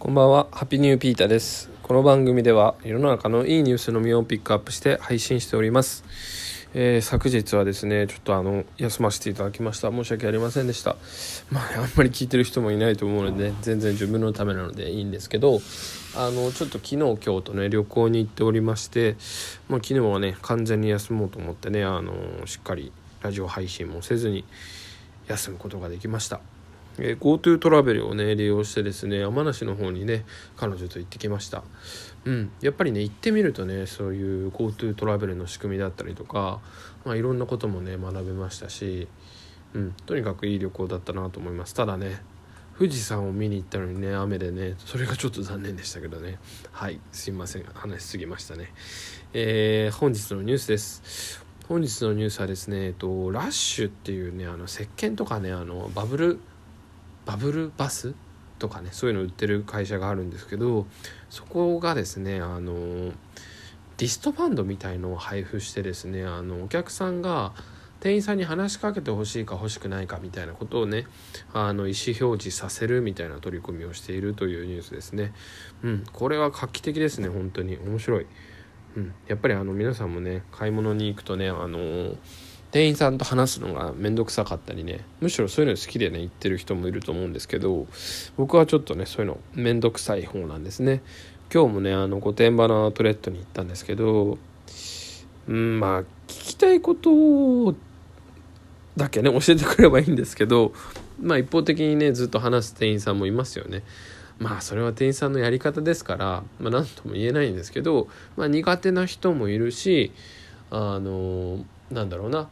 こんばんは、ハッピーニューピーターです。この番組では世の中のいいニュースのみをピックアップして配信しております。えー昨日はですね、ちょっとあの休ませていただきました。申し訳ありませんでした。まあ、ね、あんまり聞いてる人もいないと思うので、ね、全然自分のためなのでいいんですけど、あのちょっと昨日今日とね旅行に行っておりまして、まあ、昨日はね完全に休もうと思ってねあのしっかりラジオ配信もせずに休むことができました。え GoTo トラベルをね利用してですね山梨の方にね彼女と行ってきました。うん。やっぱりね行ってみるとねそういう GoTo トラベルの仕組みだったりとか、まあ、いろんなこともね学べましたし、うん、とにかくいい旅行だったなと思います。ただね富士山を見に行ったのにね雨でねそれがちょっと残念でしたけどね。はい。すいません。話しすぎましたね。えー本日のニュースです。本日のニュースはですね、えっと、ラッシュっていうねあの石鹸とかねあのバブルバブルバスとかねそういうの売ってる会社があるんですけどそこがですねあのリストバンドみたいのを配布してですねあのお客さんが店員さんに話しかけてほしいか欲しくないかみたいなことをねあの意思表示させるみたいな取り組みをしているというニュースですね。うん、これは画期的ですね本当に面白い。うん、やっぱりあの皆さんもね買い物に行くとねあの店員さんと話すのが面倒くさかったりね。むしろそういうの好きでね行ってる人もいると思うんですけど僕はちょっとねそういうの面倒くさい方なんですね。今日もねあの御殿場のアウトレットに行ったんですけどうんまあ聞きたいことだけね教えてくればいいんですけどまあ一方的にねずっと話す店員さんもいますよね。まあそれは店員さんのやり方ですから、まあ、何とも言えないんですけど、まあ、苦手な人もいるしあのなんだろうな。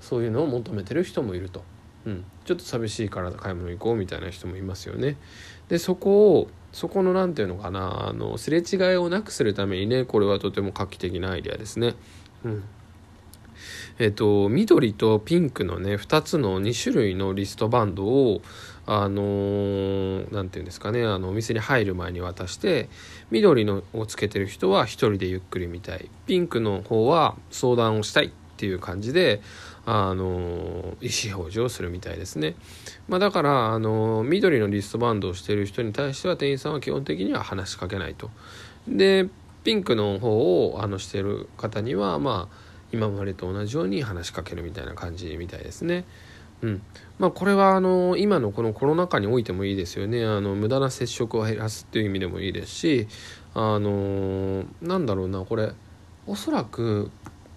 そういうのを求めてる人もいると、うん、ちょっと寂しいから買い物行こうみたいな人もいますよね。でそこをそこの何て言うのかなあのすれ違いをなくするためにねこれはとても画期的なアイデアですね。うんえっと緑とピンクのね2つの2種類のリストバンドをあのーていうんですかねあのお店に入る前に渡して緑のをつけてる人は一人でゆっくり見たいピンクの方は相談をしたいっていう感じであの意思表示をするみたいですね、まあ、だからあの緑のリストバンドをしている人に対しては店員さんは基本的には話しかけないと。でピンクの方をあのしてる方にはまあ今までと同じように話しかけるみたいな感じみたいですね。うん、まあこれはあの今のこのコロナ禍においてもいいですよね。あの無駄な接触を減らすっていう意味でもいいですしあのなんだろうなこれおそらく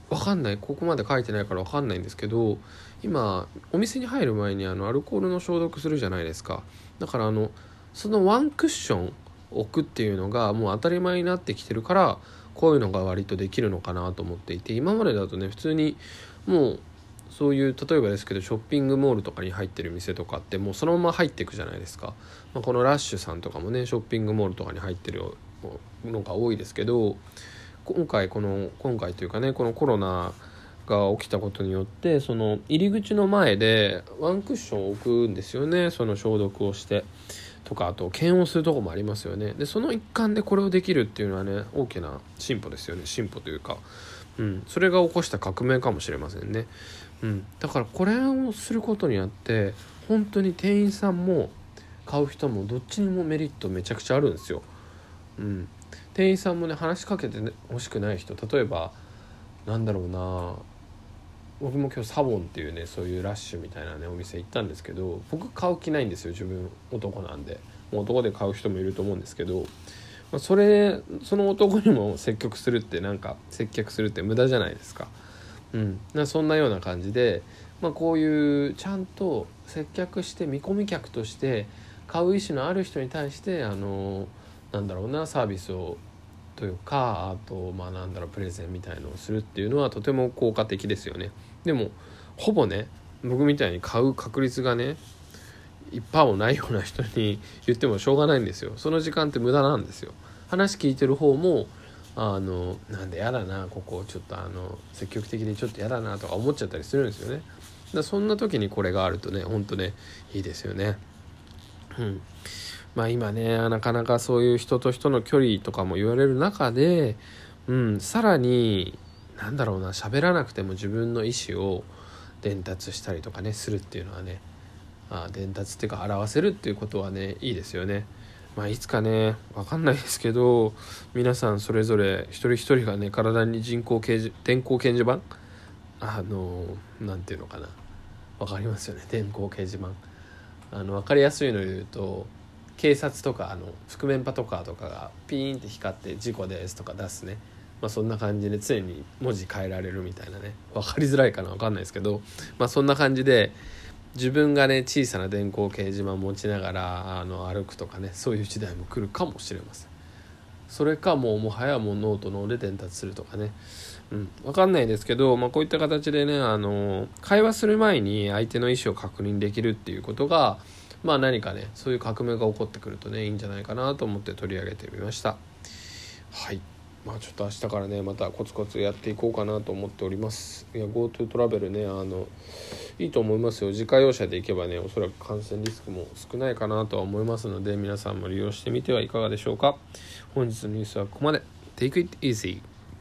わかんない。ここまで書いてないからわかんないんですけど今お店に入る前にあのアルコールの消毒するじゃないですか。だからあのそのワンクッション置くっていうのがもう当たり前になってきてるからこういうのが割とできるのかなと思っていて今までだとね普通にもうそういう例えばですけどショッピングモールとかに入ってる店とかってもうそのまま入っていくじゃないですか、まあ、このラッシュさんとかもねショッピングモールとかに入ってるのが多いですけど今回この今回というかねこのコロナが起きたことによってその入り口の前でワンクッションを置くんですよねその消毒をして。とかあと検温するとこもありますよね。でその一環でこれをできるっていうのはね大きな進歩ですよね。進歩というか、うん、それが起こした革命かもしれませんね、うん、だからこれをすることによって本当に店員さんも買う人もどっちにもメリットめちゃくちゃあるんですよ、うん、店員さんもね話しかけてほしくない人例えばなんだろうな僕も今日サボンっていうねそういうラッシュみたいなねお店行ったんですけど僕買う気ないんですよ自分男なんでもう男で買う人もいると思うんですけど、まあ、それその男にも積極するってなんか接客するって無駄じゃないですか。うん、なそんなような感じで、まあ、こういうちゃんと接客して見込み客として買う意思のある人に対してあのなんだろうなサービスをというかあとまあなんだろうプレゼンみたいのをするっていうのはとても効果的ですよね。でもほぼね僕みたいに買う確率がね1%もないような人に 言ってもしょうがないんですよ。その時間って無駄なんですよ。話聞いてる方もあのなんでやだなここちょっとあの積極的でちょっとやだなとか思っちゃったりするんですよね。だそんな時にこれがあるとねほんとねいいですよね。うん。まあ今ねなかなかそういう人と人の距離とかも言われる中で、うん、さらになんだろうな喋らなくても自分の意思を伝達したりとかねするっていうのはねあ伝達っていうか表せるっていうことはねいいですよね。まあいつかね分かんないですけど皆さんそれぞれ一人一人がね体に人工掲示電光掲示板あの何ていうのかな分かりますよね電光掲示板あの分かりやすいので言うと警察とかあの覆面パトカーとかがピーンって光って「事故です」とか出すね。まあ、そんな感じで常に文字変えられるみたいなね。分かりづらいかな分かんないですけど、まあ、そんな感じで自分がね小さな電光掲示板持ちながらあの歩くとかねそういう時代も来るかもしれません。それかもうもはやもうノートので伝達するとかね。うん。分かんないですけど、まあ、こういった形でねあの会話する前に相手の意思を確認できるっていうことがまあ何かねそういう革命が起こってくるとねいいんじゃないかなと思って取り上げてみました。はい。まあちょっと明日からねまたコツコツやっていこうかなと思っております。いや GoTo トラベルねあのいいと思いますよ。自家用車で行けばねおそらく感染リスクも少ないかなとは思いますので皆さんも利用してみてはいかがでしょうか。本日のニュースはここまで。Take it easy